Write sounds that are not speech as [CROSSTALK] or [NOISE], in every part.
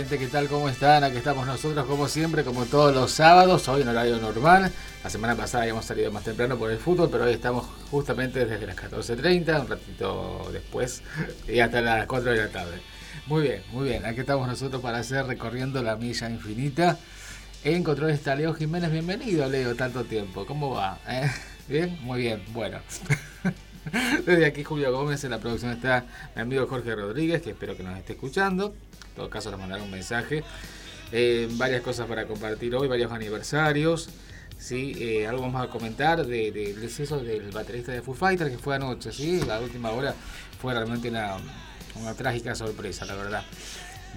Gente, ¿qué tal? ¿Cómo están? Aquí estamos nosotros como siempre, como todos los sábados, hoy en horario normal. La semana pasada habíamos salido más temprano por el fútbol, pero hoy estamos justamente desde las 14.30, un ratito después, y hasta las 4 de la tarde. Muy bien, muy bien, aquí estamos nosotros para hacer recorriendo la milla infinita. En control está Leo Jiménez, bienvenido Leo, tanto tiempo, ¿cómo va? ¿Eh? ¿Bien? Muy bien, bueno. [LAUGHS] Desde aquí Julio Gómez, en la producción está mi amigo Jorge Rodríguez, que espero que nos esté escuchando. En todo caso, nos mandaron un mensaje. Eh, varias cosas para compartir hoy, varios aniversarios. ¿sí? Eh, algo vamos a comentar del de, deceso del baterista de Foo Fighters que fue anoche. ¿sí? La última hora fue realmente una, una trágica sorpresa, la verdad.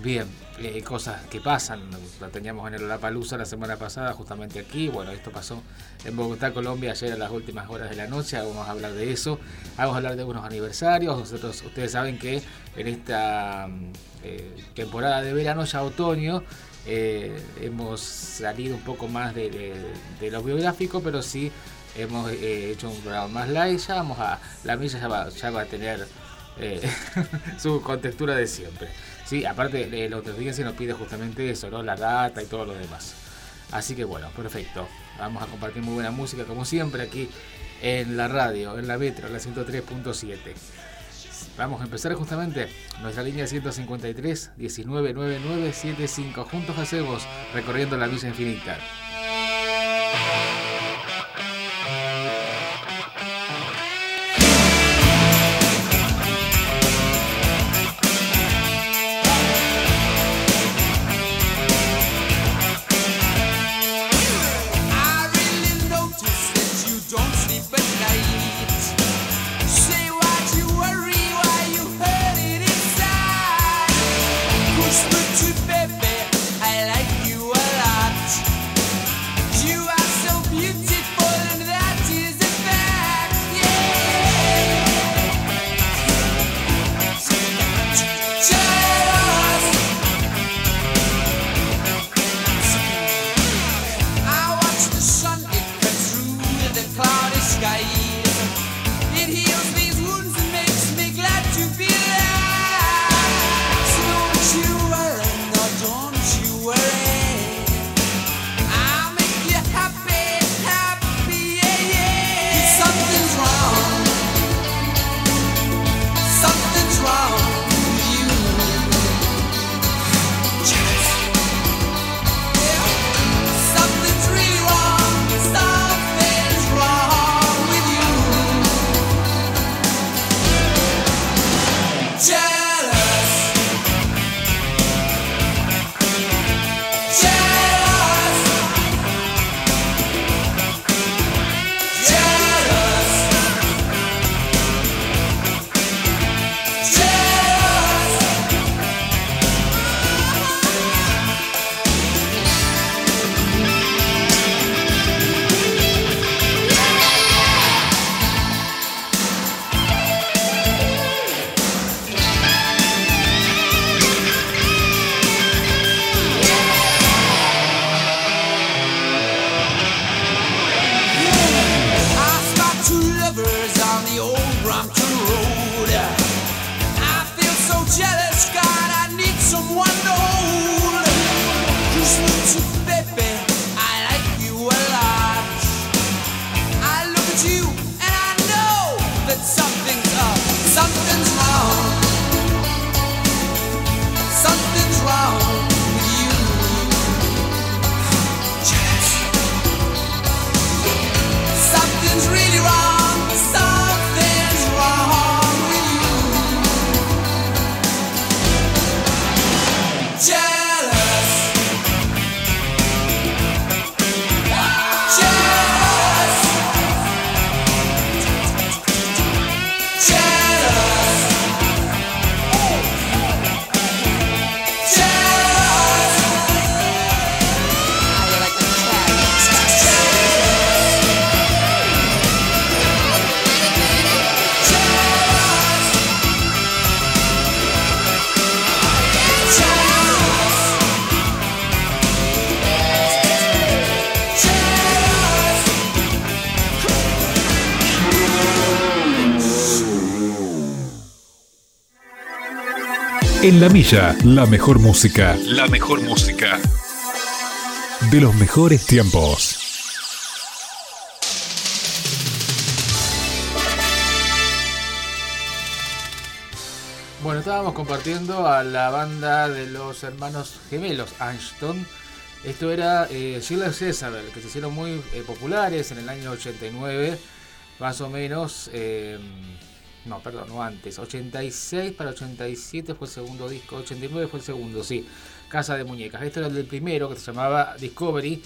Bien, eh, cosas que pasan, la teníamos en el La Palusa la semana pasada, justamente aquí. Bueno, esto pasó en Bogotá, Colombia, ayer a las últimas horas de la noche. Vamos a hablar de eso. Vamos a hablar de unos aniversarios. Nosotros, ustedes saben que en esta eh, temporada de verano, ya otoño, eh, hemos salido un poco más de, de, de lo biográfico, pero sí hemos eh, hecho un programa más light. Ya vamos a. La milla ya va, ya va a tener [LAUGHS] su contextura de siempre. Sí, aparte de la audiencia nos pide justamente eso. La data y todo lo demás. Así que bueno, perfecto. Vamos a compartir muy buena música como siempre aquí en la radio, en la Metro, la 103.7. Vamos a empezar justamente nuestra línea 153 199975. Juntos hacemos recorriendo la Villa Infinita. En la milla, la mejor música. La mejor música. De los mejores tiempos. Bueno, estábamos compartiendo a la banda de los hermanos gemelos Ashton. Esto era eh, Sheila Jezabel, que se hicieron muy eh, populares en el año 89, más o menos. Eh, no, perdón, no antes. 86 para 87 fue el segundo disco, 89 fue el segundo, sí. Casa de Muñecas. Esto era el primero que se llamaba Discovery.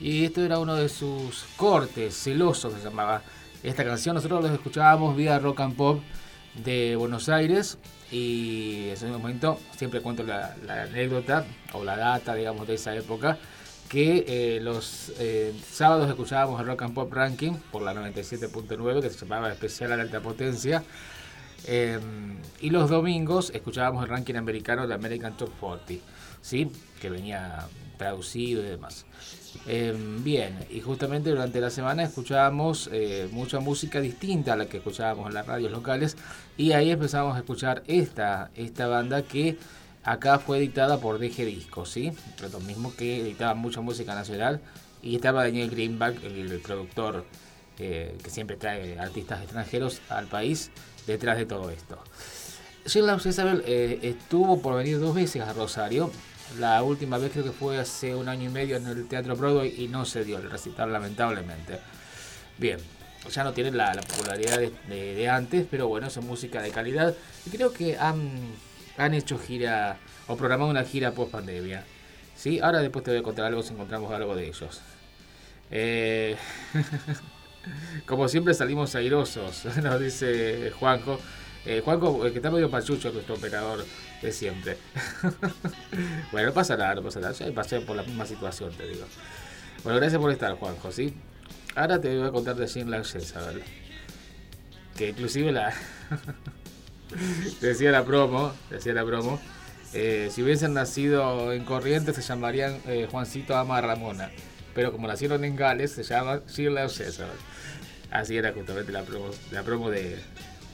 Y esto era uno de sus cortes, celosos se llamaba. Esta canción nosotros los escuchábamos vía rock and pop de Buenos Aires y en ese momento siempre cuento la, anécdota o la data, digamos, de esa época, que eh, los eh, sábados escuchábamos el Rock and Pop Ranking por la 97.9, que se llamaba Especial a la Alta Potencia, em, y los domingos escuchábamos el ranking americano de American Top 40, ¿sí? que venía traducido y demás. Em, bien, y justamente durante la semana escuchábamos eh, mucha música distinta a la que escuchábamos en las radios locales y ahí empezamos a escuchar esta, esta banda que acá fue editada por DG Discos, ¿sí? Lo mismo que editaba mucha música nacional y estaba Daniel Greenback, el, productor eh, que siempre trae artistas extranjeros al país detrás de todo esto. Sheila Isabel eh, estuvo por venir dos veces a Rosario, la última vez creo que fue hace un año y medio en el Teatro Broadway y no se dio el recital lamentablemente. Bien, ya no tienen la, popularidad de, antes, pero bueno, es música de calidad. Y creo que han, han hecho gira o programado una gira post pandemia. ¿Sí? Ahora después te voy a contar algo si encontramos algo de ellos. Eh, [LAUGHS] como siempre salimos airosos, [LAUGHS] nos dice Juanjo. Eh, Juanjo, que está medio pachucho nuestro operador de siempre. [LAUGHS] bueno, no pasa nada, no pasa nada. Yo pasé por la misma situación, te digo. Bueno, gracias por estar, Juanjo, ¿sí? Ahora te voy a contar de Jean ver Que inclusive la... [LAUGHS] decía la promo, decía la promo. Eh, si hubiesen nacido en Corrientes se llamarían eh, Juancito Ama Ramona. Pero como nacieron en Gales se llama Shirley César. Así era justamente la promo, la promo de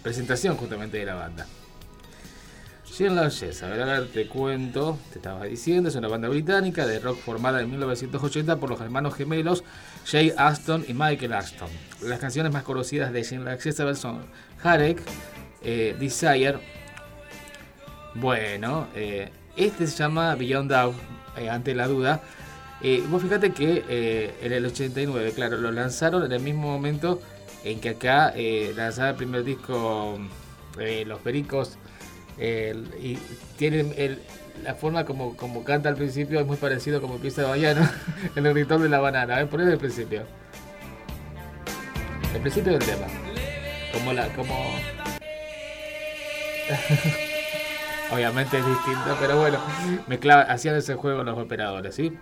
presentación justamente de la banda. A ver, te cuento, te estaba diciendo, es una banda británica de rock formada en 1980 por los hermanos gemelos Jay Aston y Michael Aston. Las canciones más conocidas de Jean Langes son Harek, eh, Desire. Bueno, eh, este se llama Beyond Doubt, eh, ante la duda. vos fíjate que en el 89, claro, lo lanzaron en el mismo momento en que acá lanzaba el primer disco Los Pericos y tiene la forma como, como canta al principio es muy parecido como empieza Bayano en [LAUGHS] el ritmo de la banana. A ver, poner el principio. El principio del tema. Como la. como. [LAUGHS] Obviamente es distinto, pero bueno, mezclaba, hacían ese juego los operadores, ¿sí?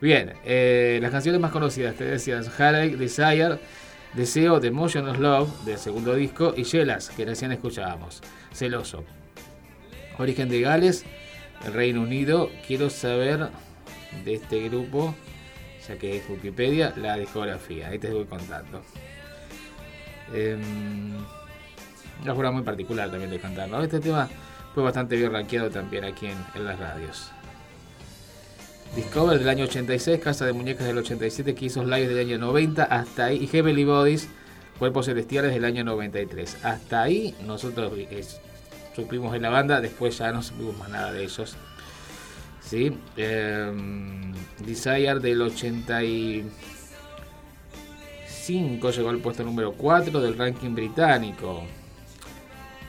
Bien, eh, las canciones más conocidas, te decía Heartache, Desire, Deseo, The Motion of Love, del segundo disco, y Yelas, que recién escuchábamos, Celoso. Origen de Gales, el Reino Unido. Quiero saber de este grupo, ya que es Wikipedia, la discografía. Ahí te voy contando. Eh, una forma muy particular también de cantar, ¿no? Este tema fue bastante bien rankeado también aquí en, las radios. Discover del año 86, Casa de Muñecas del 87, Kissos Live del año 90, hasta ahí, y Heavenly Bodies, Cuerpos Celestiales del año 93. Hasta ahí nosotros supimos en la banda, después ya no supimos más nada de ellos. ¿Sí? Em, Desire del 85 llegó al puesto número 4 del ranking británico.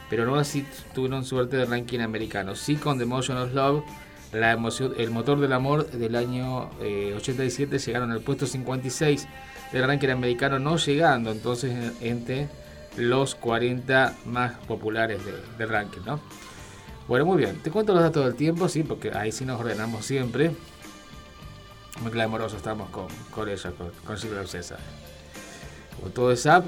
Pero no así tuvieron suerte del ranking americano. Sí con The Motion of Love, la emoción, el motor del amor del año 87 eh, llegaron al puesto 56 del ranking americano, no llegando entonces entre los 40 más populares del ranking, ¿no? Bueno, muy bien. Te cuento los datos del tiempo, sí, porque ahí sí nos ordenamos siempre. Muy clamorosos estamos con, con ella, con, con Silvia César. Como todo es app,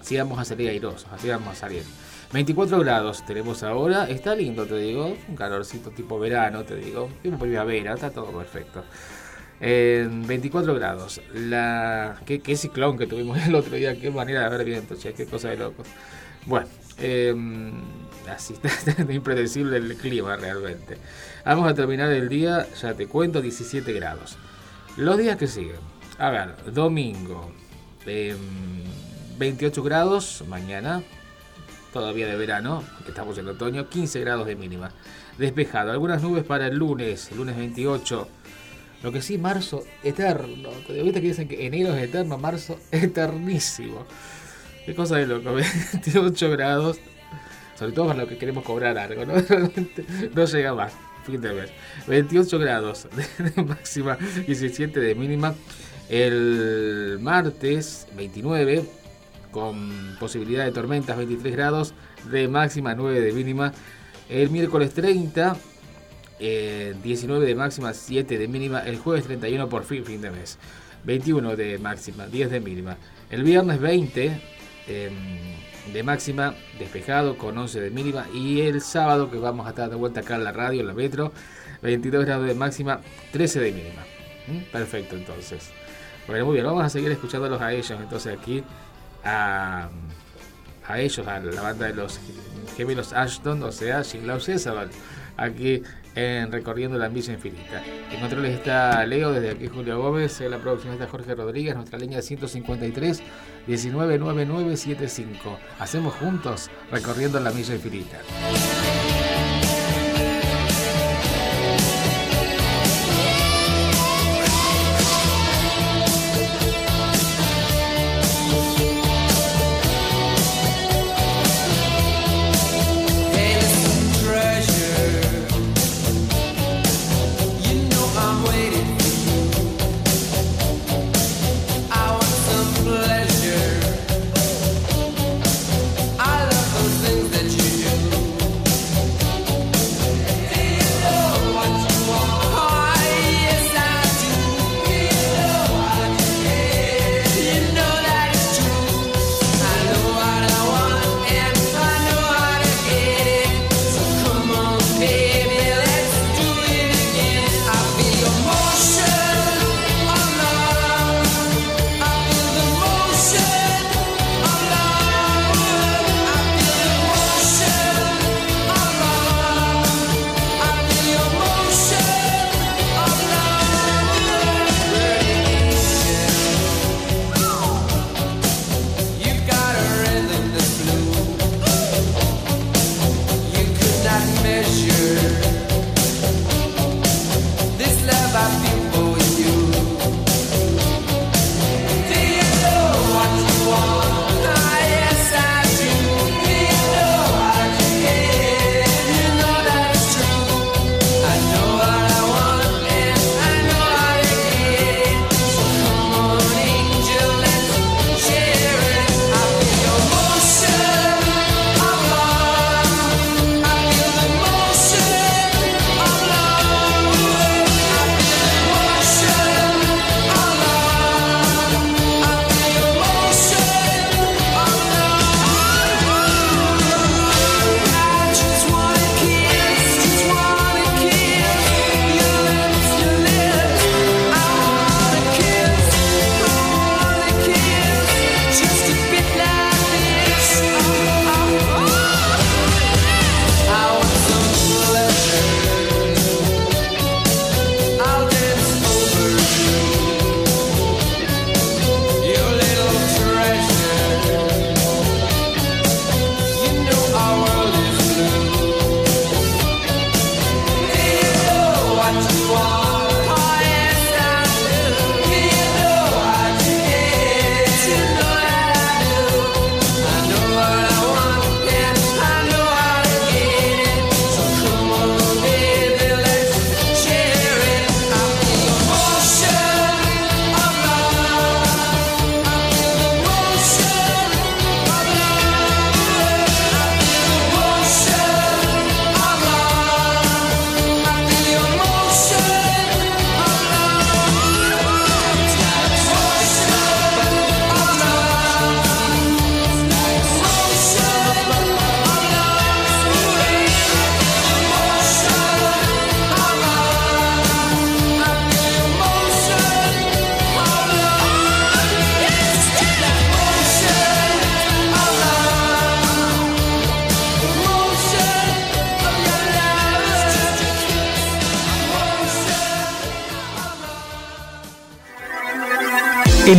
sí vamos a salir airosos, así vamos a salir. 24 grados tenemos ahora, está lindo, te digo, un calorcito tipo verano, te digo, tipo primavera, está todo perfecto. En 24 grados. La, qué, ciclón que tuvimos [LAUGHS] el otro día. Qué manera de haber viento, che, qué cosa de locos. Bueno, eh, así [LAUGHS] está impredecible el clima realmente. Vamos a terminar el día, ya te cuento, 17 grados. Los días que siguen. A ver, domingo. 28 grados mañana, todavía de verano, que estamos en otoño, 15 grados de mínima. Despejado, algunas nubes para el lunes, el lunes 28. Lo que sí, marzo eterno. ¿Viste que dicen que enero es eterno? Marzo [LAUGHS] eternísimo. Qué cosa de loco, [LAUGHS] 28 grados. Sobre todo para lo que queremos cobrar algo, ¿no? [LAUGHS] no llega más. Fin de mes. 28 grados de máxima, 17 de mínima. El martes 29 con posibilidad de tormentas 23 grados de máxima 9 de mínima. El miércoles 30 19 de máxima 7 de mínima. El jueves 31 por fin fin de mes 21 de máxima 10 de mínima. El viernes 20 em, de máxima despejado con 11 de mínima. Y el sábado que vamos a estar de vuelta acá en la radio, en la metro, 22 grados de máxima 13 de mínima. ¿Mm? Perfecto entonces. Bueno, muy bien, vamos a seguir escuchándolos a ellos entonces aquí a, ellos, a la banda de los gemelos Ashton, o sea, Shinlau César, aquí en Recorriendo la Misa Infinita. En controles está Leo, desde aquí Julio Gómez, en la producción está Jorge Rodríguez, nuestra línea 153 199975. Hacemos juntos Recorriendo la Misa Infinita.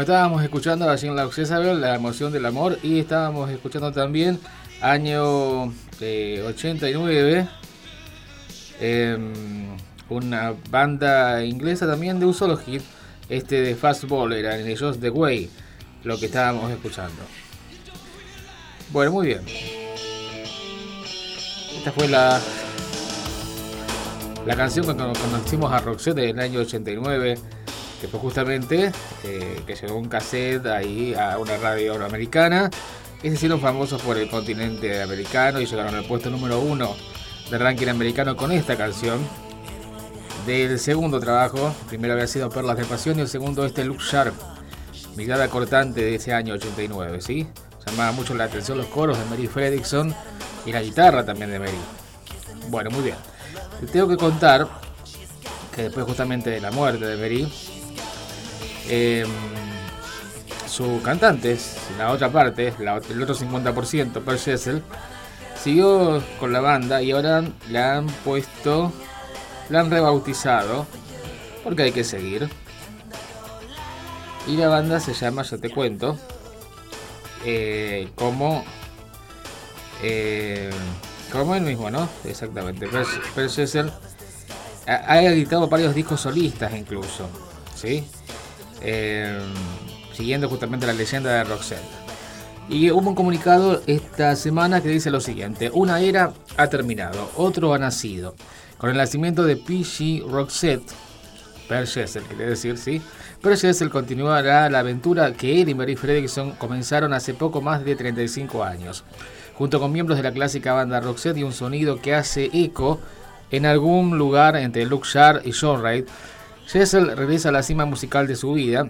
Estábamos escuchando a Jean Jezabel, La emoción del amor, y estábamos escuchando también año 89, eh, em, una banda inglesa también de un solo hit, este de Fastball, era en ellos The Way, lo que estábamos escuchando. Bueno, muy bien. Esta fue la la canción cuando conocimos a Roxette en el año 89 que fue justamente eh, que llegó un cassette ahí a una radio americana que se hicieron famosos por el continente americano y llegaron al puesto número uno del ranking americano con esta canción. Del segundo trabajo, primero había sido Perlas de Pasión y el segundo este Look Sharp, mirada cortante de ese año 89, ¿sí? Llamaba mucho la atención los coros de Mary Fredrickson y la guitarra también de Mary. Bueno, muy bien. Te tengo que contar que después justamente de la muerte de Mary, Em, su cantante, la otra parte, el otro 50%, Per Jessel, siguió con la banda y ahora la han puesto, la han rebautizado, porque hay que seguir. Y la banda se llama, ya te cuento, eh, como, eh, como el mismo, ¿no? Exactamente, Per, Jessel ha, ha editado varios discos solistas incluso, ¿sí? Eh, siguiendo justamente la leyenda de Roxette. Y hubo un comunicado esta semana que dice lo siguiente, una era ha terminado, otro ha nacido. Con el nacimiento de P.G. Roxette, Per Jessel, quiere decir, sí, Per Jessel continuará la aventura que él y Mary Fredrickson comenzaron hace poco más de 35 años, junto con miembros de la clásica banda Roxette y un sonido que hace eco en algún lugar entre Luke Sharp y John Reid Jessel regresa a la cima musical de su vida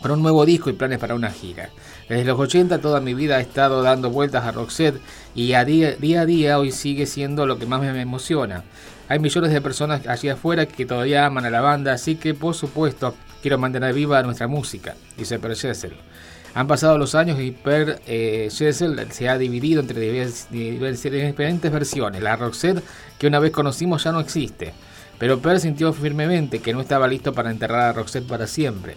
con un nuevo disco y planes para una gira. Desde los 80 toda mi vida he estado dando vueltas a Roxette y a día, a día hoy sigue siendo lo que más me emociona. Hay millones de personas allí afuera que todavía aman a la banda, así que por supuesto quiero mantener viva nuestra música, dice Per Jessel. Han pasado los años y Per eh, Jessel se ha dividido entre diferentes versiones. La Roxette que una vez conocimos ya no existe pero Per sintió firmemente que no estaba listo para enterrar a Roxette para siempre.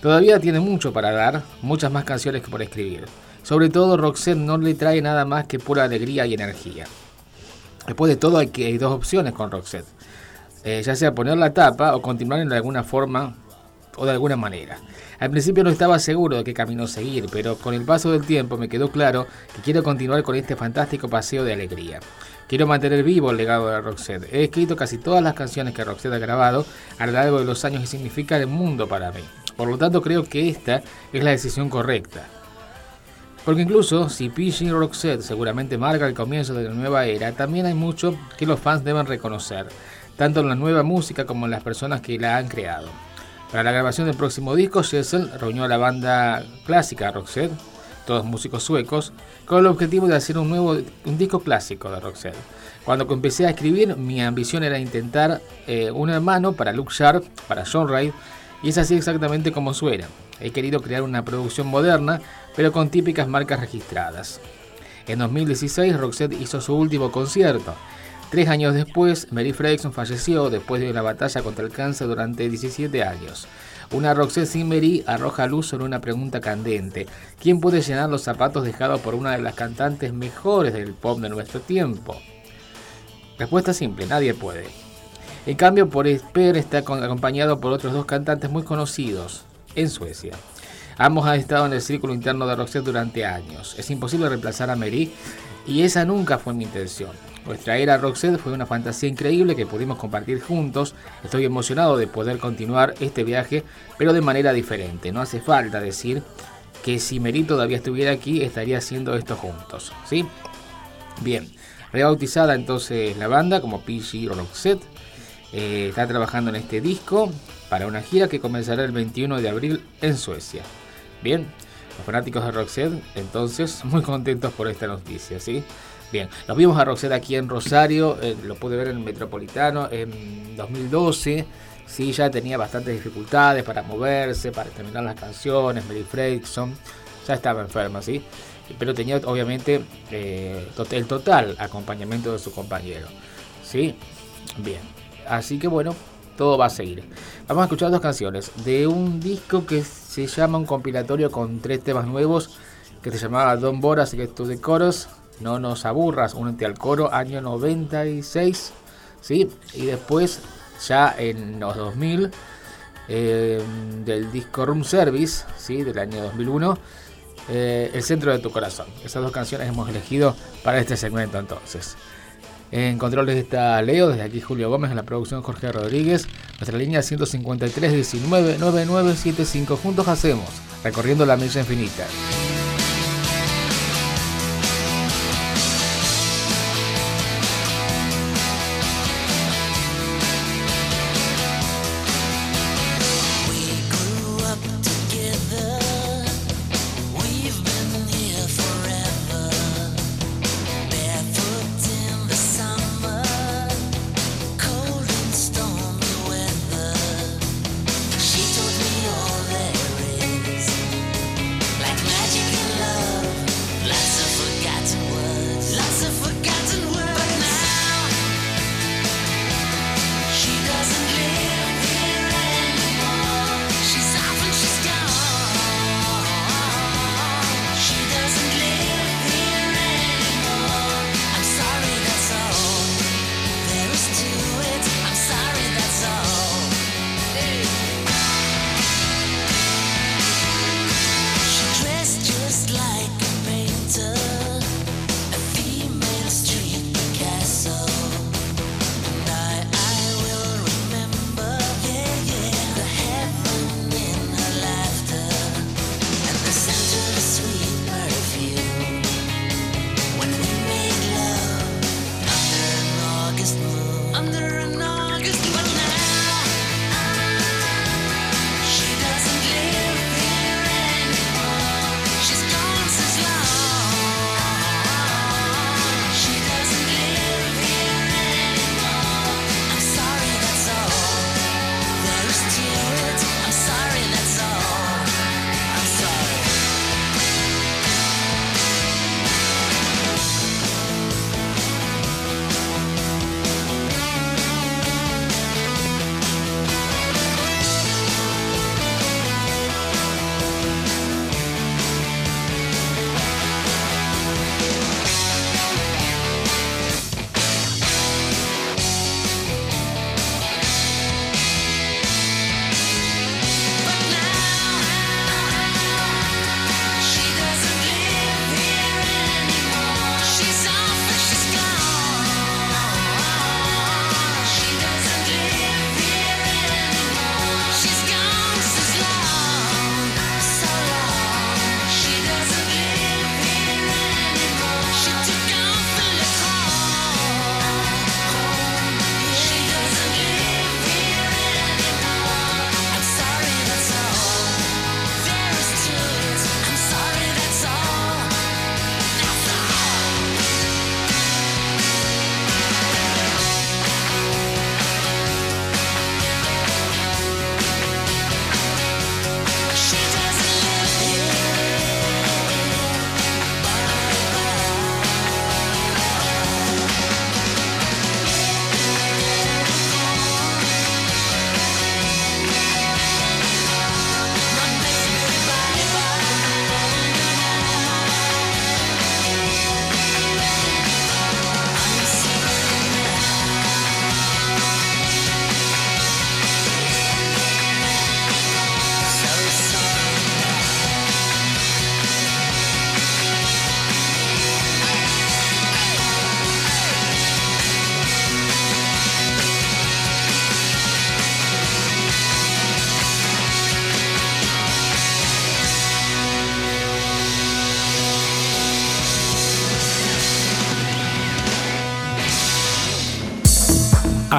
Todavía tiene mucho para dar, muchas más canciones que por escribir. Sobre todo Roxette no le trae nada más que pura alegría y energía. Después de todo hay, hay dos opciones con Roxette. Eh, ya sea poner la tapa o continuar en alguna forma o de alguna manera. Al principio no estaba seguro de qué camino seguir, pero con el paso del tiempo me quedó claro que quiero continuar con este fantástico paseo de alegría. Quiero mantener vivo el legado de Roxette. He escrito casi todas las canciones que Roxette ha grabado a lo largo de los años y significa el mundo para mí. Por lo tanto, creo que esta es la decisión correcta. Porque incluso si PG Roxette seguramente marca el comienzo de la nueva era, también hay mucho que los fans deben reconocer, tanto en la nueva música como en las personas que la han creado. Para la grabación del próximo disco, Jessel reunió a la banda clásica Roxette todos músicos suecos, con el objetivo de hacer un nuevo un disco clásico de Roxette. Cuando empecé a escribir, mi ambición era intentar eh, un hermano para Luke Sharp, para John Reid, y es así exactamente como suena. He querido crear una producción moderna, pero con típicas marcas registradas. En 2016, Roxette hizo su último concierto. Tres años después, Mary Fredrickson falleció después de una batalla contra el cáncer durante 17 años. Una Roxette Simmery arroja luz sobre una pregunta candente. ¿Quién puede llenar los zapatos dejados por una de las cantantes mejores del pop de nuestro tiempo? Respuesta simple, nadie puede. En cambio, por Esper está acompañado por otros dos cantantes muy conocidos en Suecia. Ambos han estado en el círculo interno de Roxette durante años. Es imposible reemplazar a Mary y esa nunca fue mi intención. Nuestra era Roxette fue una fantasía increíble que pudimos compartir juntos. Estoy emocionado de poder continuar este viaje, pero de manera diferente. No hace falta decir que si Meri todavía estuviera aquí, estaría haciendo esto juntos. ¿Sí? Bien, rebautizada entonces la banda como PG Roxette. Eh, está trabajando en este disco para una gira que comenzará el 21 de abril en Suecia. Bien, los fanáticos de Roxette entonces [LAUGHS] muy contentos por esta noticia, ¿sí? Bien, nos vimos a Roxette aquí en Rosario, eh, lo pude ver en el Metropolitano en 2012. Sí, ya tenía bastantes dificultades para moverse, para terminar las canciones. Mary Fredrickson ya estaba enferma, ¿sí? Pero tenía obviamente eh, el total acompañamiento de su compañero, ¿sí? Bien, así que bueno, todo va a seguir. Vamos a escuchar dos canciones de un disco que se llama un compilatorio con tres temas nuevos que se llamaba Don Boras Get to the Chorus, No nos aburras, únete al coro, año 96, ¿sí? Y después, ya en los 2000, eh, del disco Room Service, ¿sí? Del año 2001, eh, El centro de tu corazón. Esas dos canciones hemos elegido para este segmento entonces. En controles está Leo, desde aquí Julio Gómez, en la producción Jorge Rodríguez. Nuestra línea 153 19 9975. Juntos hacemos, recorriendo la milla infinita.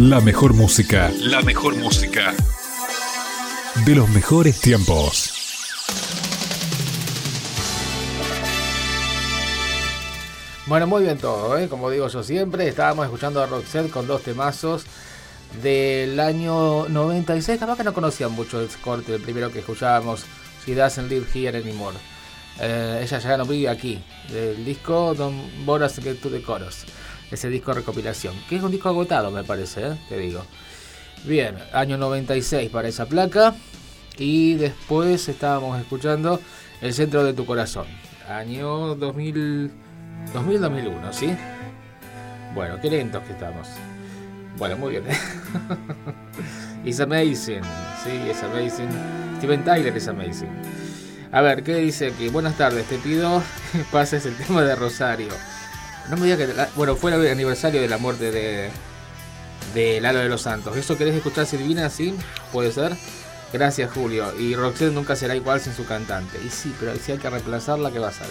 La mejor música. La mejor música. De los mejores tiempos. Bueno, muy bien todo, ¿eh? como digo yo siempre, estábamos escuchando a Roxette con dos temazos del año 96, capaz que no conocían mucho el corte, el primero que escuchábamos, She Doesn't Live Here Anymore. Eh, ella ya no vive aquí, del disco Don't Boras Get to the Chorus, ese disco recopilación, que es un disco agotado me parece, ¿eh? te digo. Bien, año 96 para esa placa y después estábamos escuchando El Centro de tu Corazón, año 2000. 2000-2001, ¿sí? Bueno, qué lentos que estamos. Bueno, muy bien. [LAUGHS] It's amazing. Sí, es amazing. Steven Tyler es amazing. A ver, ¿qué dice aquí? Buenas tardes, te pido [LAUGHS] pases el tema de Rosario. No me digas que. Bueno, fue el aniversario de la muerte de. de Lalo de los Santos. ¿Eso querés escuchar, Silvina? Sí, puede ser. Gracias, Julio. Y Roxette nunca será igual sin su cantante. Y sí, pero si hay que reemplazarla, ¿qué va a ser?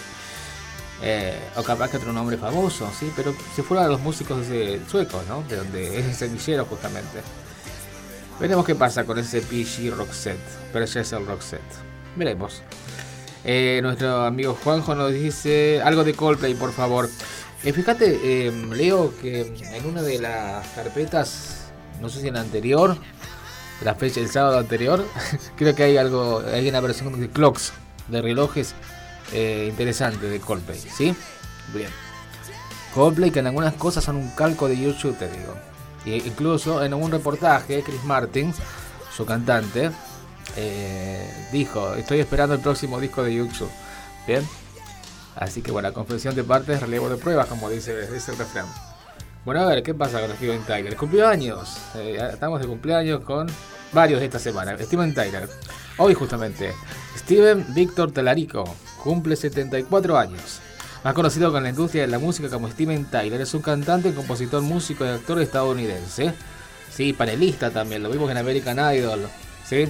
Eh, o capaz que otro nombre famoso, ¿sí? Pero si fuera los músicos de suecos, ¿no? De donde es semillero justamente. Veremos qué pasa con ese PG Roxette, pero ya es el Roxette. Veremos. Eh, nuestro amigo Juanjo nos dice algo de Coldplay, por favor. Eh, fíjate, em, leo que en una de las carpetas, no sé si en la anterior, la fecha del sábado anterior, [LAUGHS] creo que hay algo, hay una versión de clocks, de relojes eh, interesante de Coldplay, ¿sí? Bien. Coldplay que en algunas cosas son un calco de YouTube, te digo. E incluso en un reportaje, Chris Martin, su cantante, eh, dijo, estoy esperando el próximo disco de YouTube. Bien. Así que bueno, confesión de partes, relevo de pruebas, como dice, dice el refrán. Bueno, a ver, ¿qué pasa con Steven Tyler? Cumplió años. Eh, estamos de cumpleaños con varios esta semana. Steven Tyler. Hoy justamente. Steven Víctor Telarico cumple 74 años. Más conocido con la industria de la música como Steven Tyler, es un cantante, compositor, músico y actor estadounidense. Sí, panelista también, lo vimos en American Idol. ¿sí?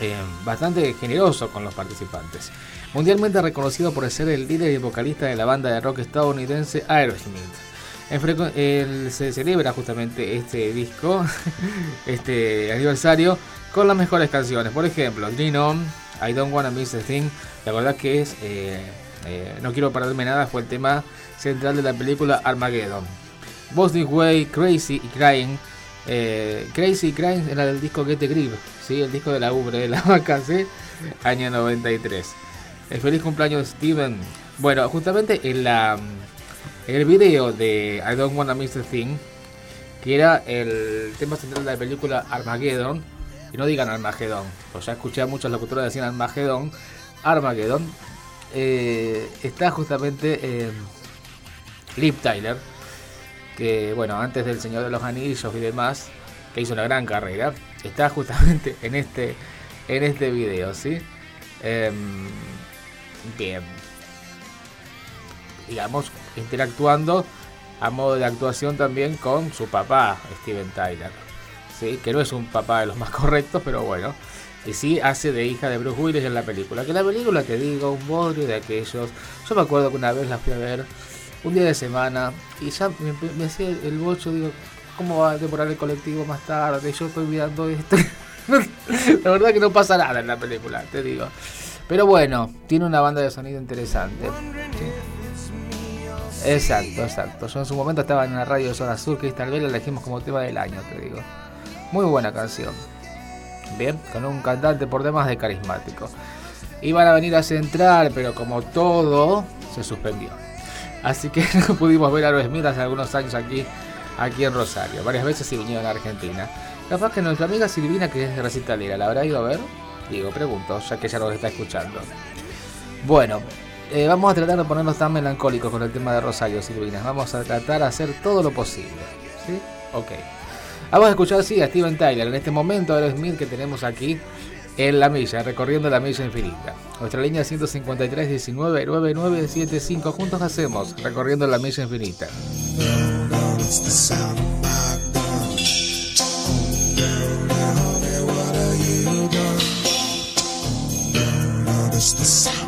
Eh, bastante generoso con los participantes. Mundialmente reconocido por ser el líder y vocalista de la banda de rock estadounidense Aerosmith. En se celebra justamente este disco, [LAUGHS] este aniversario, con las mejores canciones. Por ejemplo, Dream I Don't Wanna Miss a Thing. La verdad que es eh, eh, No Quiero Perderme Nada fue el tema central de la película Armageddon. Boss This Way, Crazy y Crying. Eh, Crazy y Crying era el disco Get the Grip, ¿sí? el disco de la ubre de la [LAUGHS] vaca, ¿sí? año 93. El feliz cumpleaños Steven. Bueno, justamente en la en el video de I Don't Wanna Miss a Thing, que era el tema central de la película Armageddon, y no digan Armagedón, pues ya escuché a muchos locutores decir Armagedón, Armageddon, eh, está justamente eh, Liv Tyler, que bueno, antes del Señor de los Anillos y demás, que hizo una gran carrera, está justamente en este, en este video, ¿sí? Em, bien. Digamos, interactuando a modo de actuación también con su papá, Steven Tyler que no es un papá de los más correctos, pero bueno. Y sí hace de hija de Bruce Willis en la película. Que la película, te digo, un bodrio de aquellos. Yo me acuerdo que una vez la fui a ver un día de semana y ya me, hacía el bocho, digo, ¿cómo va a demorar el colectivo más tarde? Yo estoy mirando esto. [LAUGHS] la verdad que no pasa nada en la película, te digo. Pero bueno, tiene una banda de sonido interesante. Exacto, exacto. Yo en su momento estaba en la radio de Zona Sur, que tal vez la elegimos como tema del año, te digo. Muy buena canción. Bien, con un cantante por demás de carismático. Iban a venir a central, pero como todo, se suspendió. Así que [LAUGHS] no pudimos ver a los Smith hace algunos años aquí, aquí en Rosario. Varias veces se vinieron a Argentina. Capaz que nuestra amiga Silvina, que es recitalera, ¿la habrá ido a ver? Digo, pregunto, ya que ya nos está escuchando. Bueno, eh, vamos a tratar de ponernos tan melancólicos con el tema de Rosario, Silvina. Vamos a tratar de hacer todo lo posible. ¿Sí? Ok. Vamos a escuchar, sí, a Steven Tyler. En este momento, Smith que tenemos aquí en la milla, recorriendo la milla infinita. Nuestra línea 153 19 9975. Juntos hacemos, recorriendo la milla infinita. is the sound.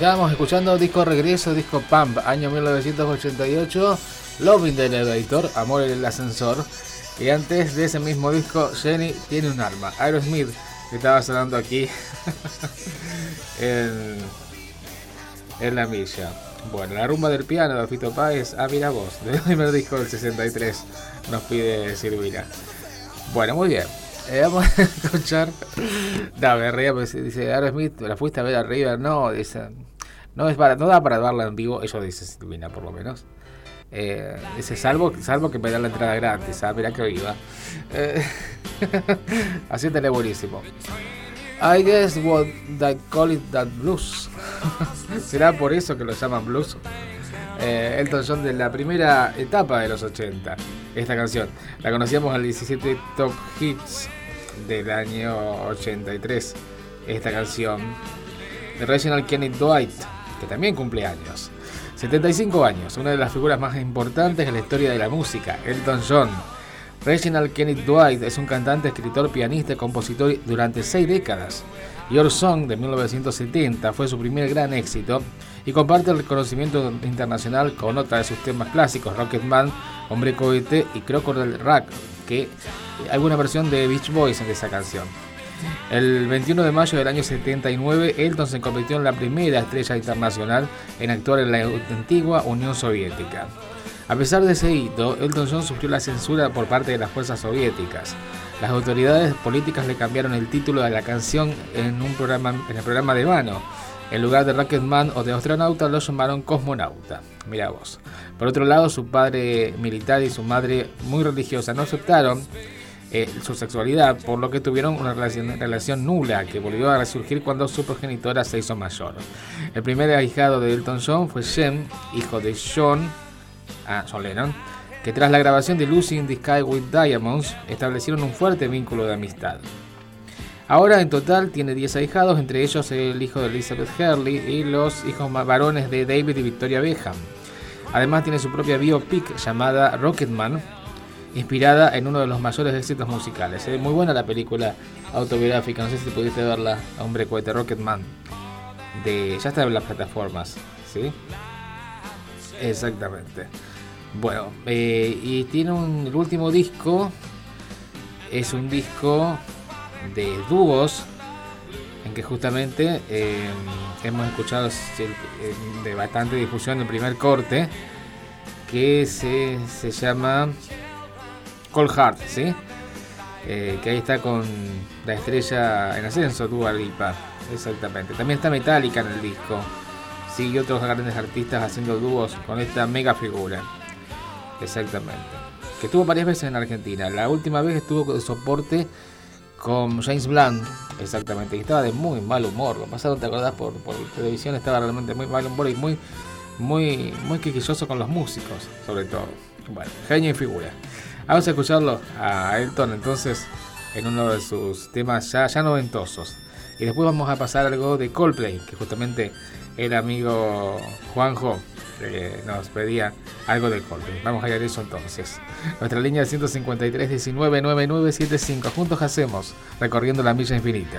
Estábamos escuchando disco Regreso, disco Pump, año 1988, Loving the Elevator, Amor en el ascensor. Y antes de ese mismo disco, Jenny tiene un arma, Aerosmith, que estaba sonando aquí [LAUGHS] en, en la milla. Bueno, la rumba del piano de Fito Páez, ah, mira vos, del primer disco del 63, nos pide Silvina. Bueno, muy bien. Eh, vamos a [LAUGHS] escuchar. No, me dice Aerosmith, ¿la fuiste a ver a River? No, dice. No, es para, no da para verla en vivo, eso dice Silvina por lo menos. Eh, dice, salvo, salvo que me da la entrada gratis, ah, mirá que viva. Eh, [LAUGHS] así buenísimo. I guess what they call it that blues. [LAUGHS] ¿Será por eso que lo llaman blues? Eh, Elton John de la primera etapa de los 80. Esta canción. La conocíamos al 17 Top Hits del año 83. Esta canción de Reginald Kenneth Dwight, que también cumple años. 75 años, una de las figuras más importantes en la historia de la música, Elton John. Reginald Kenneth Dwight es un cantante, escritor, pianista y compositor durante seis décadas. Your Song de 1970 fue su primer gran éxito y comparte el reconocimiento internacional con otra de sus temas clásicos, Rocketman, Hombre Cohete y Crocodile Rack, que hay una versión de Beach Boys en esa canción. El 21 de mayo del año 79, Elton se convirtió en la primera estrella internacional en actuar en la antigua Unión Soviética. A pesar de ese hito, Elton John sufrió la censura por parte de las fuerzas soviéticas. Las autoridades políticas le cambiaron el título de la canción en, un programa, en el programa de mano. En lugar de Rocketman o de astronauta, lo llamaron cosmonauta. Mira vos. Por otro lado, su padre militar y su madre muy religiosa no aceptaron eh, su sexualidad, por lo que tuvieron una relación, nula que volvió a resurgir cuando su progenitora se hizo mayor. El primer ahijado de Elton John fue Jem, hijo de John, ah, John Lennon, que tras la grabación de Lucy in the Sky with Diamonds establecieron un fuerte vínculo de amistad. Ahora en total tiene 10 ahijados, entre ellos el hijo de Elizabeth Hurley y los hijos varones de David y Victoria Beckham. Además tiene su propia biopic llamada Rocketman, inspirada en uno de los mayores éxitos musicales. Es muy buena la película autobiográfica, no sé si pudiste verla, Hombre Cohete Rocketman. De, ya está en las plataformas, ¿sí? Exactamente. Bueno, eh, y tiene un, el último disco, es un disco de dúos, en que justamente eh, hemos escuchado de bastante difusión el primer corte, que se, se llama Cold Heart, ¿sí? Eh, que ahí está con la estrella en ascenso, Dua Lipa. Exactamente. También está Metallica en el disco. Sí, y otros grandes artistas haciendo dúos con esta mega figura. Exactamente. Que estuvo varias veces en Argentina. La última vez estuvo de soporte con James Blunt. Exactamente. Y estaba de muy mal humor. Lo pasaron, ¿te acordás? Por, por televisión estaba realmente muy mal humor y muy, muy, muy quisquilloso con los músicos, sobre todo. Bueno, genio y figura. Vamos a escucharlo a Elton entonces en uno de sus temas ya, ya noventosos. Y después vamos a pasar algo de Coldplay, que justamente el amigo Juanjo eh, nos pedía algo de Coldplay. Vamos a ir a eso entonces. Nuestra línea 153 19 9975. Juntos hacemos recorriendo la milla infinita.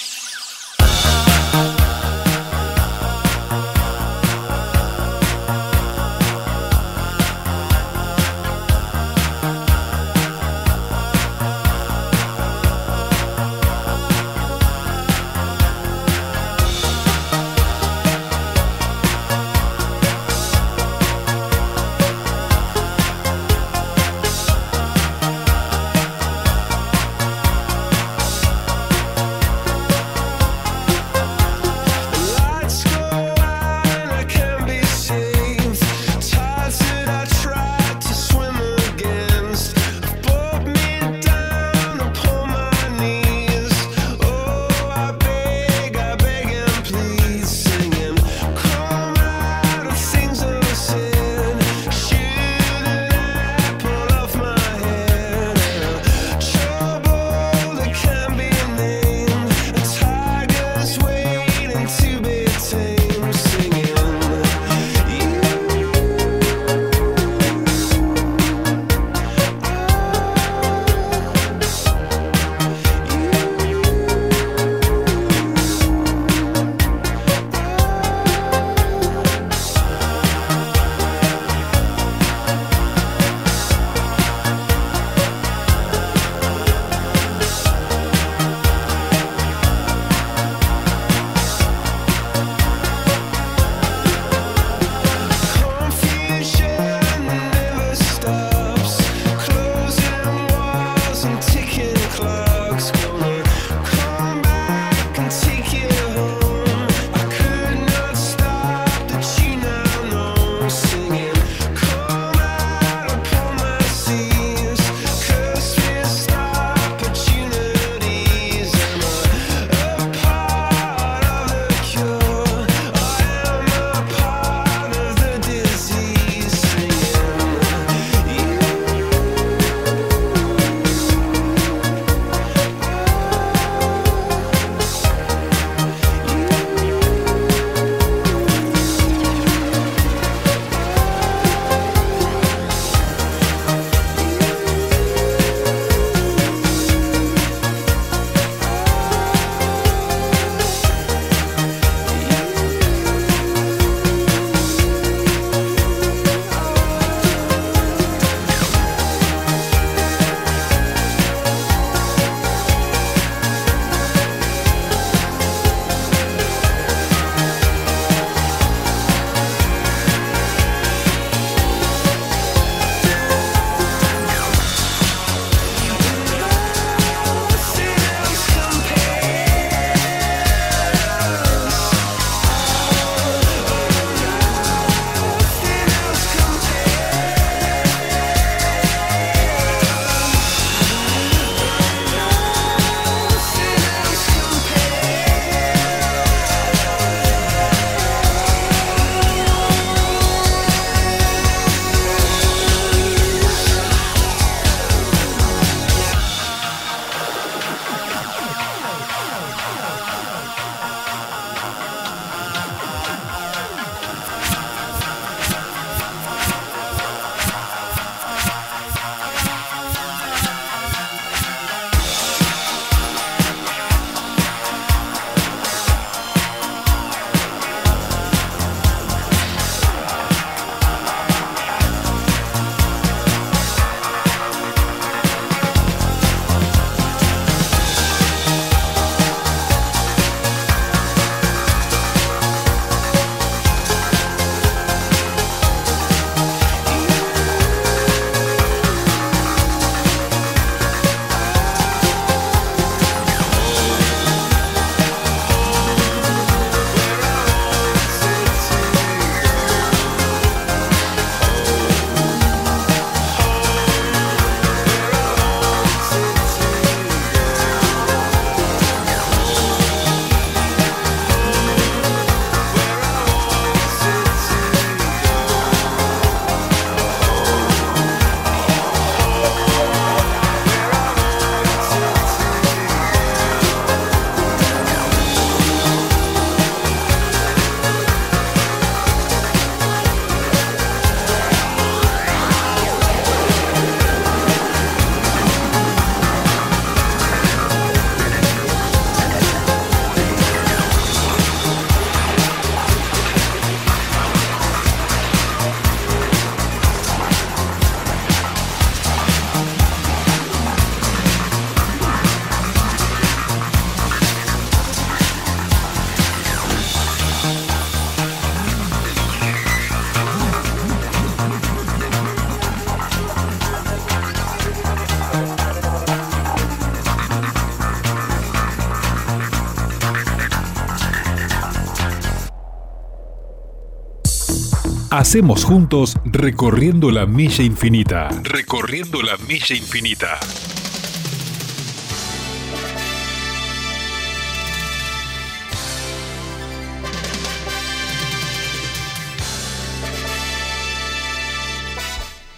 Hacemos juntos recorriendo la milla infinita. Recorriendo la milla infinita.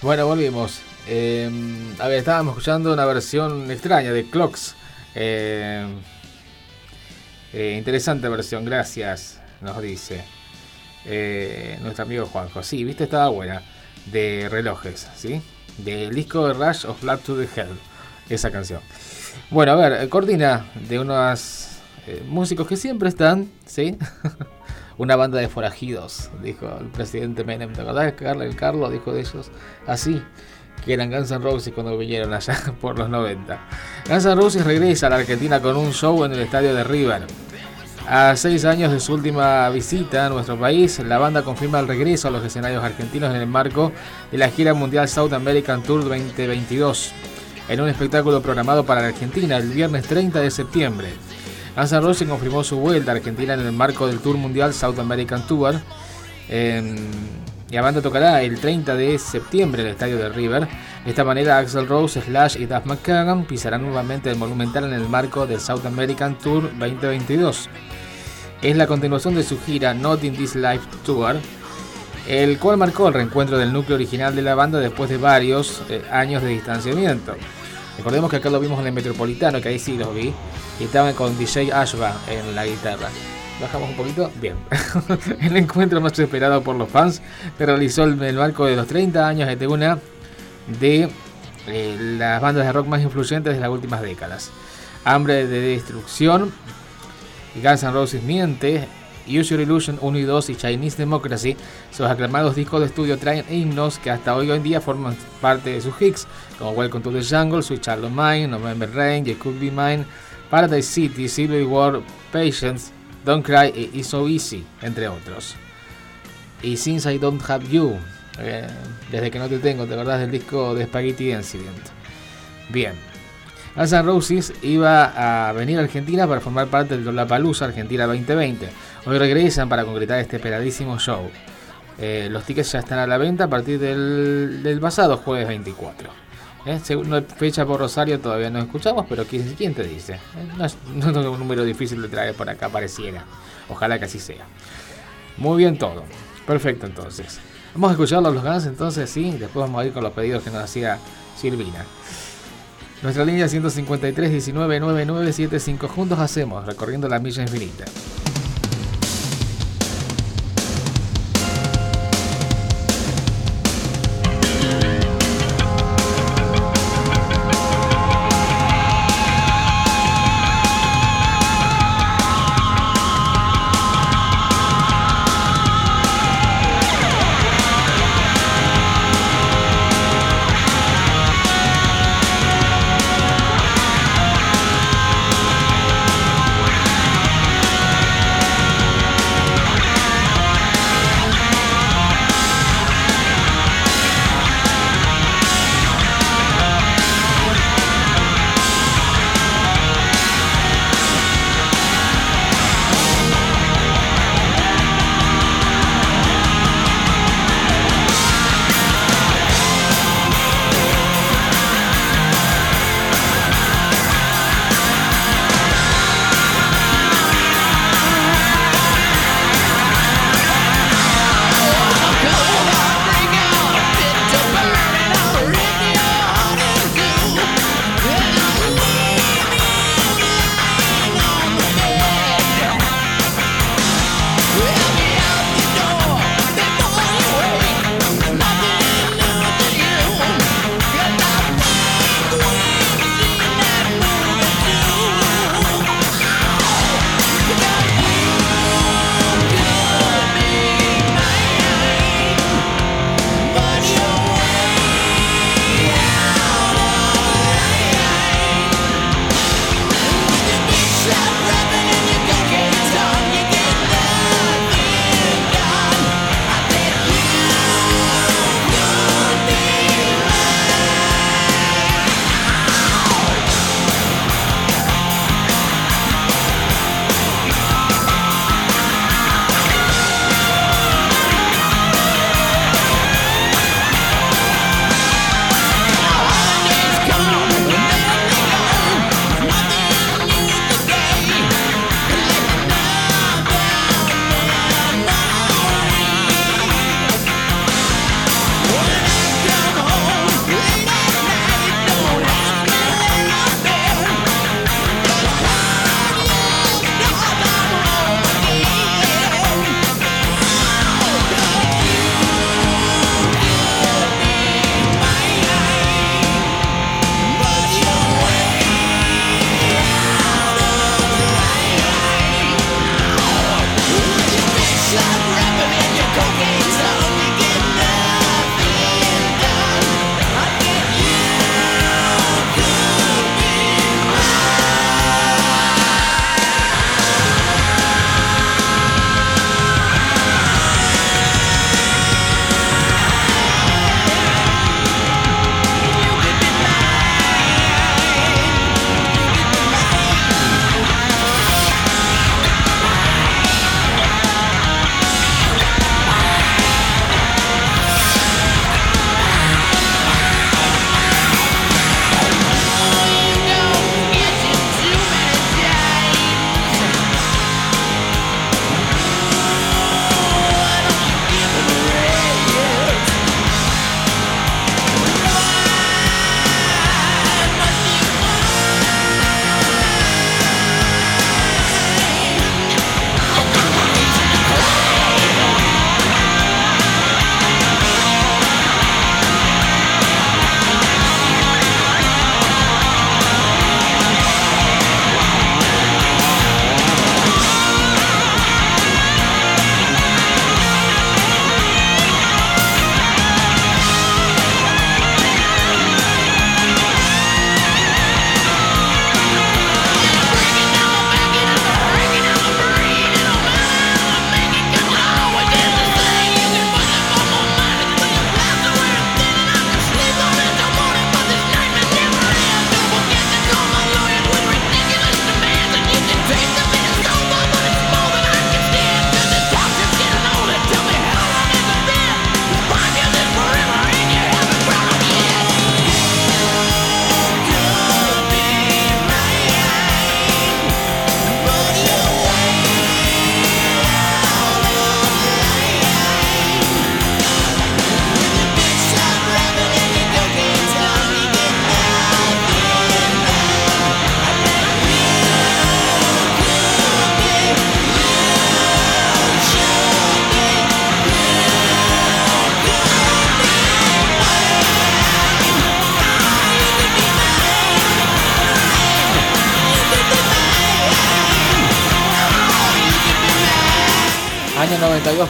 Bueno, volvimos. Em, a ver, estábamos escuchando una versión extraña de Clocks. Em, eh, interesante versión, gracias, nos dice eh, nuestro amigo Juanjo. Sí, viste, estaba buena. De relojes, ¿sí? Del disco de Rush of Love to the Hell. Esa canción. Bueno, a ver, cortina de unos eh, músicos que siempre están, ¿sí? [LAUGHS] una banda de forajidos, dijo el presidente Menem. ¿Te acordás el Carlos dijo de ellos? Así, que eran Guns N' Roses cuando vinieron allá [LAUGHS] por los 90. Guns N' Roses regresa a la Argentina con un show en el estadio de River. A seis años de su última visita a nuestro país, la banda confirma el regreso a los escenarios argentinos en el marco de la gira mundial South American Tour 2022, en un espectáculo programado para la Argentina el viernes 30 de septiembre. Guns N' confirmó su vuelta a Argentina en el marco del Tour Mundial South American Tour. La banda tocará el 30 de septiembre en el estadio de River. De esta manera, Axel Rose, Slash y Duff McKagan pisarán nuevamente el Monumental en el marco del South American Tour 2022. Es la continuación de su gira Not in This Life Tour, el cual marcó el reencuentro del núcleo original de la banda después de varios eh, años de distanciamiento. Recordemos que acá lo vimos en el Metropolitano, que ahí sí los vi, y estaban con DJ Ashba en la guitarra. Bajamos un poquito, bien. [LAUGHS] el encuentro más esperado por los fans se realizó en el marco de los 30 años de una de eh, las bandas de rock más influyentes de las últimas décadas. Hambre de destrucción, Guns N' Roses miente, Use Your Illusion 1 y 2 y Chinese Democracy, sus aclamados discos de estudio traen himnos que hasta hoy en día forman parte de sus hits, como Welcome to the Jungle, Sweet Child of Mine, November Rain, You Could Be Mine, Paradise City, Civil War, Patience, Don't Cry y It's So Easy, entre otros. Y Since I Don't Have You, eh, desde que no te tengo, ¿te acordás del disco de Spaghetti Incident? Bien. Guns Roses iba a venir a Argentina para formar parte del Lollapalooza Argentina 2020. Hoy regresan para concretar este esperadísimo show. Eh, los tickets ya están a la venta a partir del, pasado jueves 24. ¿Eh? Según fecha por Rosario todavía no escuchamos, pero ¿quién, te dice? Eh, [LAUGHS] no es, un número difícil de traer por acá, pareciera. Ojalá que así sea. Muy bien todo. Perfecto entonces. Vamos a escucharlo los Guns entonces, sí. Después vamos a ir con los pedidos que nos hacía Silvina. Nuestra línea 153 19 9975 juntos hacemos recorriendo la milla infinita.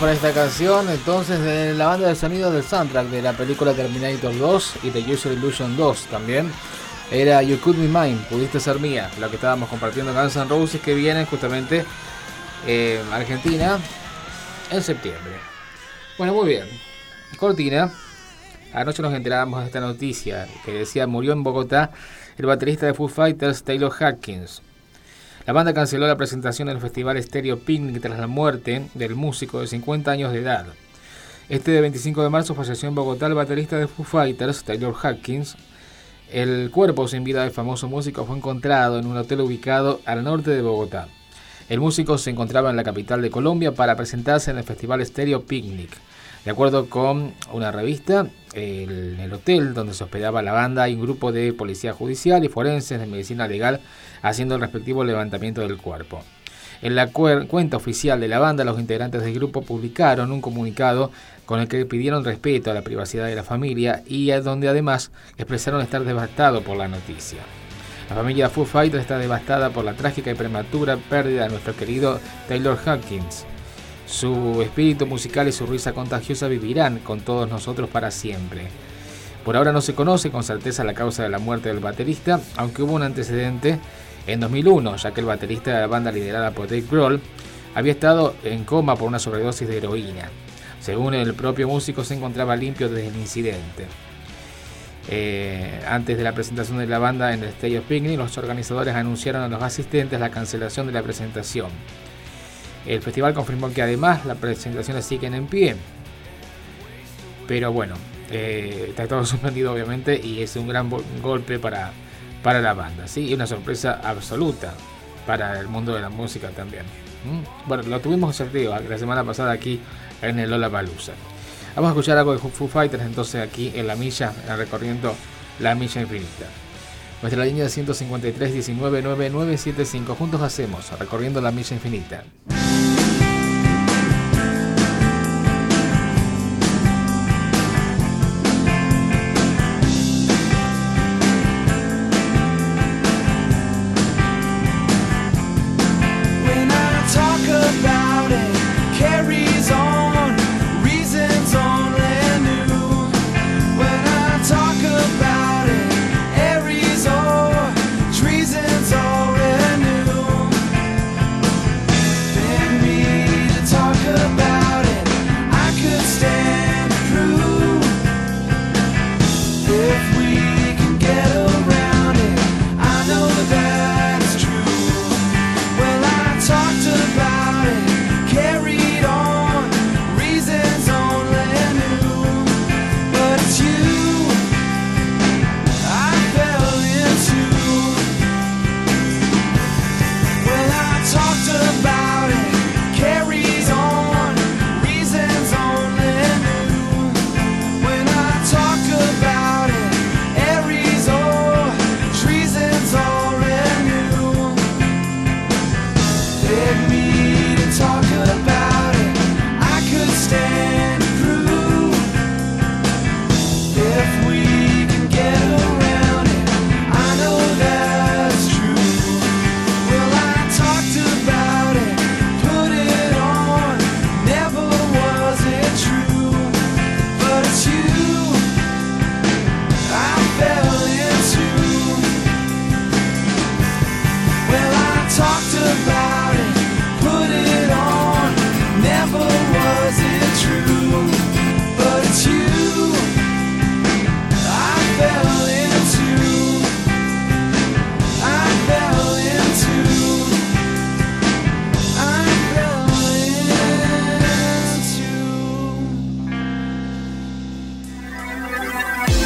Para esta canción, entonces de la banda de sonido del soundtrack de la película Terminator 2 y de User Illusion 2 también. Era You Could Be Mine, Pudiste Ser Mía, lo que estábamos compartiendo Guns N' Roses que viene justamente en Argentina en septiembre. Bueno, muy bien. Cortina. Anoche nos enterábamos de esta noticia que decía murió en Bogotá el baterista de Foo Fighters Taylor Hawkins. La banda canceló la presentación del festival Stereo Picnic tras la muerte del músico de 50 años de edad. Este de 25 de marzo falleció en Bogotá el baterista de Foo Fighters, Taylor Hawkins. El cuerpo sin vida del famoso músico fue encontrado en un hotel ubicado al norte de Bogotá. El músico se encontraba en la capital de Colombia para presentarse en el festival Stereo Picnic. De acuerdo con una revista, en el hotel donde se hospedaba la banda hay un grupo de policía judicial y forenses de medicina legal haciendo el respectivo levantamiento del cuerpo. En la cuenta oficial de la banda, los integrantes del grupo publicaron un comunicado con el que pidieron respeto a la privacidad de la familia y donde además expresaron estar devastados por la noticia. La familia Foo Fighters está devastada por la trágica y prematura pérdida de nuestro querido Taylor Hawkins. Su espíritu musical y su risa contagiosa vivirán con todos nosotros para siempre. Por ahora no se conoce con certeza la causa de la muerte del baterista, aunque hubo un antecedente en 2001, ya que el baterista de la banda liderada por Dave Grohl había estado en coma por una sobredosis de heroína. Según el propio músico, se encontraba limpio desde el incidente. Eh, antes de la presentación de la banda en el Stage of Picnic, los organizadores anunciaron a los asistentes la cancelación de la presentación. El festival confirmó que además las presentaciones siguen en pie. Pero bueno, eh, está todo [LAUGHS] suspendido obviamente y es un gran golpe para, para la banda. ¿sí? Y una sorpresa absoluta para el mundo de la música también. Bueno, lo tuvimos sorteo la semana pasada aquí en el Lola Palusa. Vamos a escuchar algo de Foo Fighters entonces aquí en la milla, recorriendo la milla infinita. Nuestra línea de 153 19 9975. Juntos hacemos, recorriendo la milla infinita.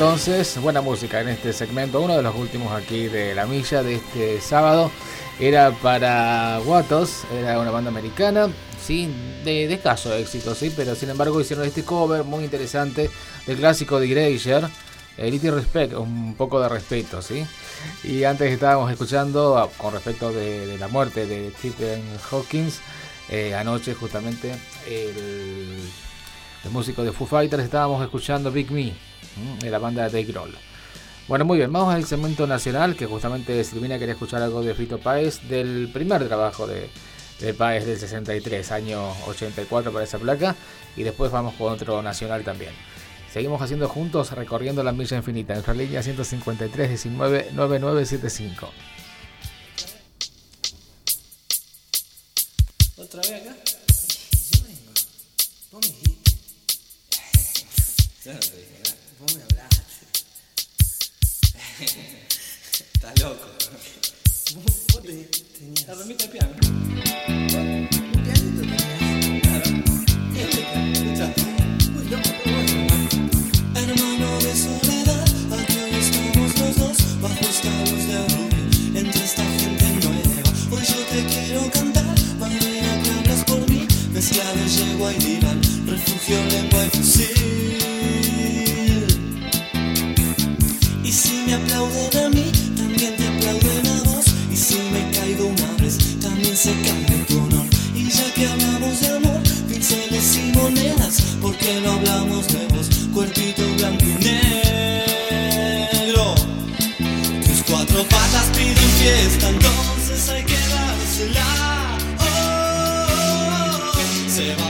Entonces, buena música en este segmento, uno de los últimos aquí de la milla de este sábado. Era para Watos, era una banda americana, sí, de, escaso éxito, sí, pero sin embargo hicieron este cover muy interesante del clásico de Grazer, Elite Respect, un poco de respeto, sí. Y antes estábamos escuchando, ah, con respecto de, la muerte de Stephen Hawkins, eh, anoche justamente el, el músico de Foo Fighters estábamos escuchando Big Me de la banda de Groll. Bueno, muy bien, vamos al segmento nacional, que justamente Silvina quería escuchar algo de Fito Páez, del primer trabajo de, de Páez del 63, año 84 para esa placa, y después vamos con otro nacional también. Seguimos haciendo juntos, recorriendo la milla infinita, en nuestra línea 153 19 9975. ¿Otra vez acá? Yo vengo. Vos me hablaste. [LAUGHS] Estás loco. Vos, vos tenías. La remita de piano. Un pianito tenías. Claro. Escuchaste. Uy, loco, Hermano de soledad, aquí hoy estamos los dos, bajo estados de rubí, entre esta gente nueva. Hoy yo te quiero cantar, manera que hablas por mí, mezcla de yegua y dirán, refugio, lengua y fusil. Y si me aplauden a mí, también te aplauden a vos. Y si me caigo una vez, también se cae tu honor. Y ya que hablamos de amor, pinceles y monedas, porque no hablamos de vos, cuerpito blanco y negro. Tus cuatro patas piden fiesta, entonces hay que dársela. Oh, oh, oh, se va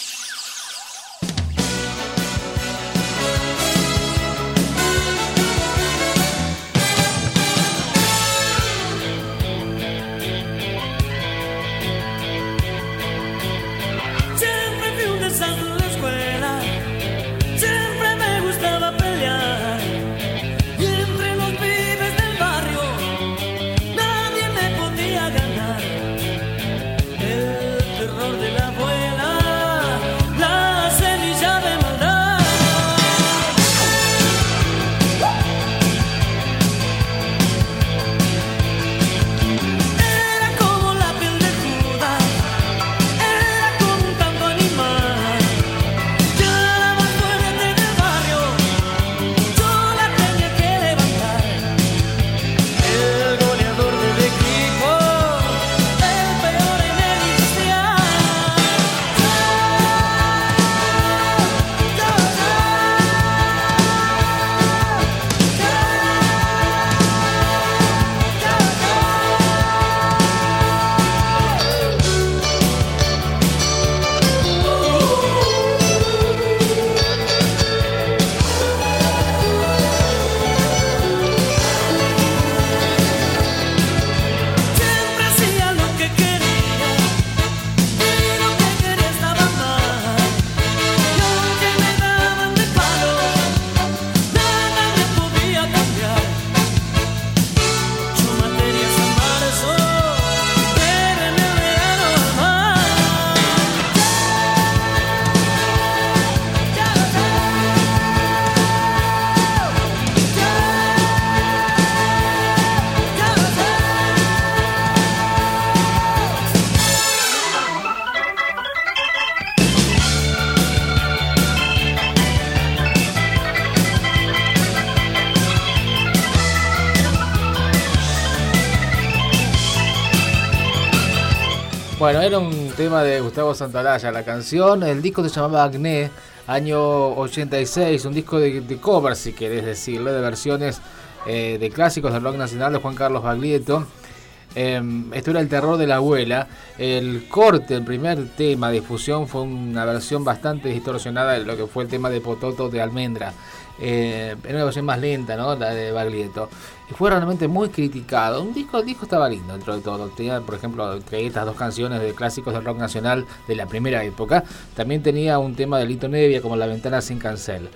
Bueno, era un tema de Gustavo Santalaya, la canción. El disco se llamaba Agné, año 86, un disco de, de covers, si querés decirlo, de versiones eh, de clásicos del rock nacional de Juan Carlos Baglietto. Em, esto era el terror de la abuela. El corte, el primer tema de difusión fue una versión bastante distorsionada de lo que fue el tema de Pototo de Almendra. Eh, era una versión más lenta, ¿no? La de Baglietto. Y fue realmente muy criticado. Un disco, el disco estaba lindo dentro de todo. Tenía, por ejemplo, estas dos canciones de clásicos del rock nacional de la primera época, también tenía un tema de Lito Nevia como La ventana sin cancel.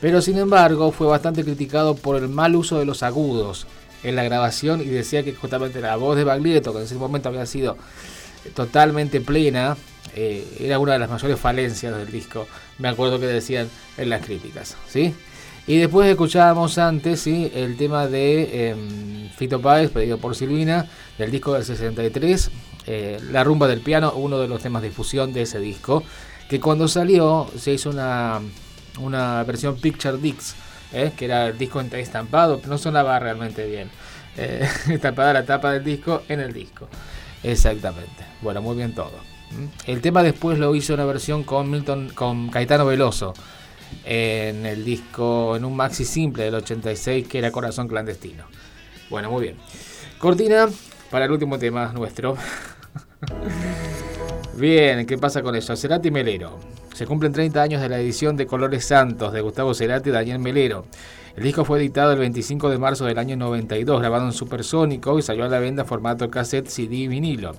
Pero sin embargo, fue bastante criticado por el mal uso de los agudos en la grabación y decía que justamente la voz de Baglietto, que en ese momento había sido totalmente plena, eh, era una de las mayores falencias del disco. Me acuerdo que decían en las críticas, ¿sí? Y después escuchábamos antes ¿sí? el tema de em, Fito Páez, pedido por Silvina, del disco del 63, eh, La rumba del piano, uno de los temas de difusión de ese disco, que cuando salió se hizo una, una versión Picture Dix, ¿eh? que era el disco estampado, pero no sonaba realmente bien. Eh, [LAUGHS] estampada la tapa del disco en el disco. Exactamente. Bueno, muy bien todo. El tema después lo hizo una versión con Milton, con Caetano Veloso en el disco, en un maxi simple del 86 que era Corazón Clandestino. Bueno, muy bien. Cortina para el último tema nuestro. [LAUGHS] bien, ¿qué pasa con eso? Cerati Melero. Se cumplen 30 años de la edición de Colores Santos de Gustavo Cerati y Daniel Melero. El disco fue editado el 25 de marzo del año 92, grabado en supersónico y salió a la venta en formato cassette, CD y vinilo.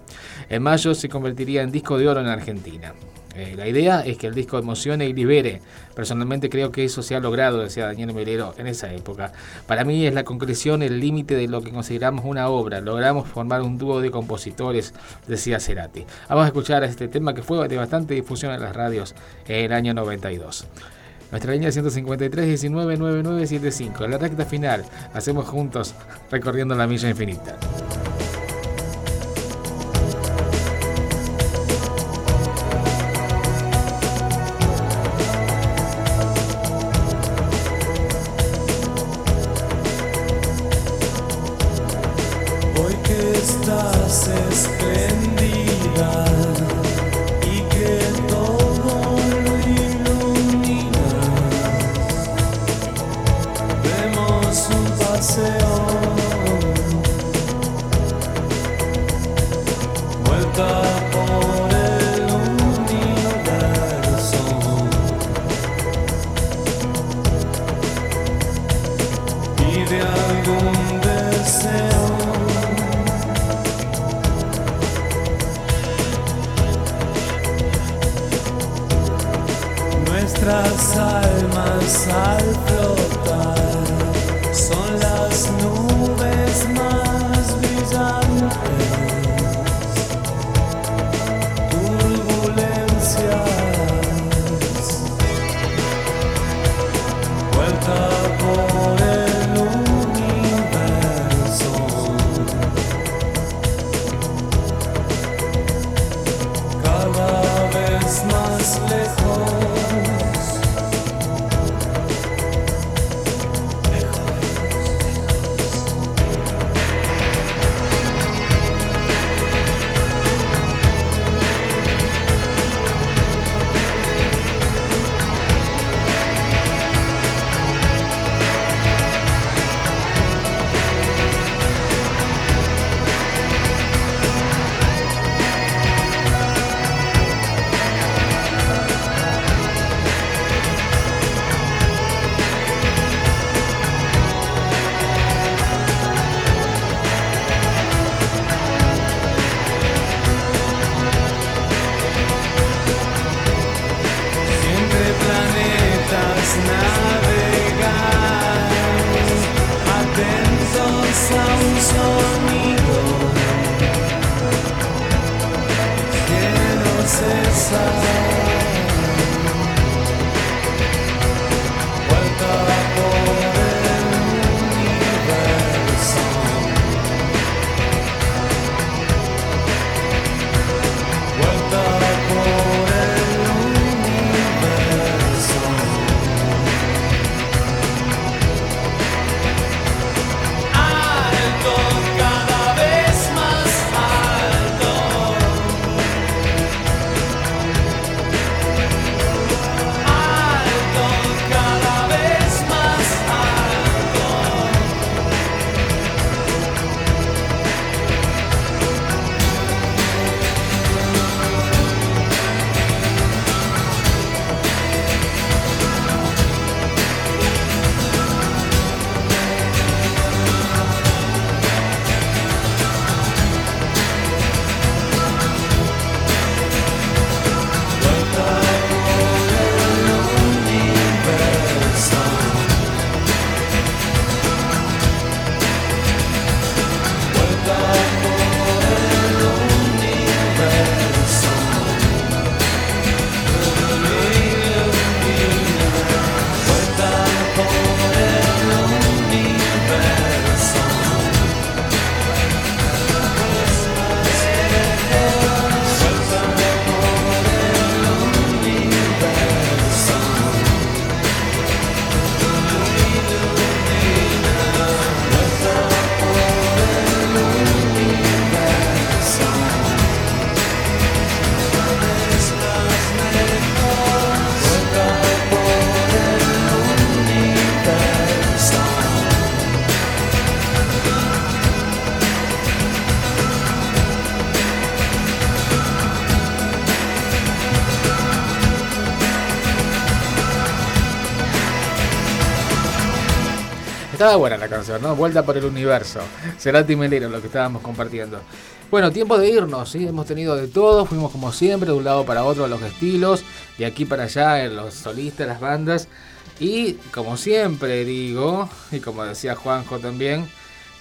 En mayo se convertiría en disco de oro en Argentina. Eh, la idea es que el disco emocione y libere. Personalmente creo que eso se ha logrado, decía Daniel Melero en esa época. Para mí es la concreción, el límite de lo que consideramos una obra. Logramos formar un dúo de compositores, decía Cerati. Vamos a escuchar este tema que fue de bastante difusión en las radios en el año 92. Nuestra línea 153 19 9975. En la recta final, hacemos juntos recorriendo la milla infinita. nuestras almas al. Buena la canción, ¿no? Vuelta por el universo. Será Timelero lo que estábamos compartiendo. Bueno, tiempo de irnos, ¿sí? Hemos tenido de todo, fuimos como siempre, de un lado para otro los estilos, de aquí para allá en los solistas, las bandas. Y como siempre digo, y como decía Juanjo también,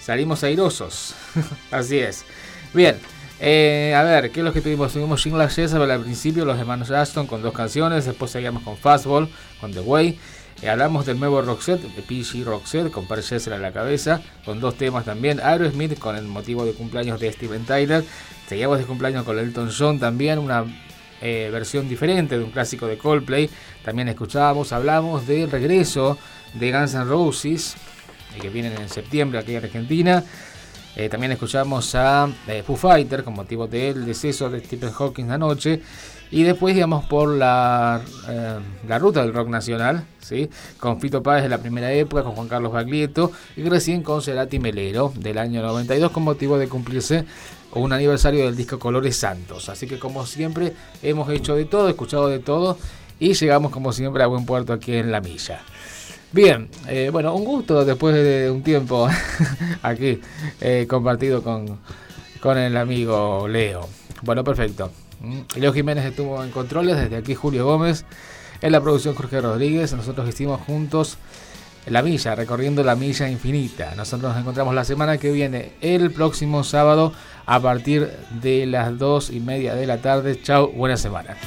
salimos airosos. [LAUGHS] Así es. Bien, eh, a ver, ¿qué es lo que tuvimos? Tuvimos Jingle Jezebel al principio, los hermanos Aston con dos canciones, después seguimos con Fastball, con The Way. Eh, hablamos del nuevo Roxette, PG Roxette, con Par a la cabeza, con dos temas también. Aerosmith, con el motivo de cumpleaños de Steven Tyler. Seguimos de cumpleaños con Elton John también, una eh, versión diferente de un clásico de Coldplay. También escuchábamos, hablamos del regreso de Guns N' Roses, eh, que vienen en septiembre aquí en Argentina. también escuchamos a Foo Fighter con motivo del deceso de Stephen Hawking anoche. Y después, digamos, por la, eh, la ruta del rock nacional, ¿sí? con Fito Páez de la primera época, con Juan Carlos Baglietto y recién con Cerati Melero del año 92 con motivo de cumplirse un aniversario del disco Colores Santos. Así que como siempre hemos hecho de todo, escuchado de todo y llegamos como siempre a buen puerto aquí en La Milla. Bien, eh, bueno, un gusto después de un tiempo [LAUGHS] aquí eh, compartido con, con el amigo Leo. Bueno, perfecto. Mm. Leo Jiménez estuvo en controles, desde aquí Julio Gómez, en la producción Jorge Rodríguez, nosotros hicimos juntos la milla, recorriendo la milla infinita. Nosotros nos encontramos la semana que viene, el próximo sábado, a partir de las dos y media de la tarde. Chao, buena semana.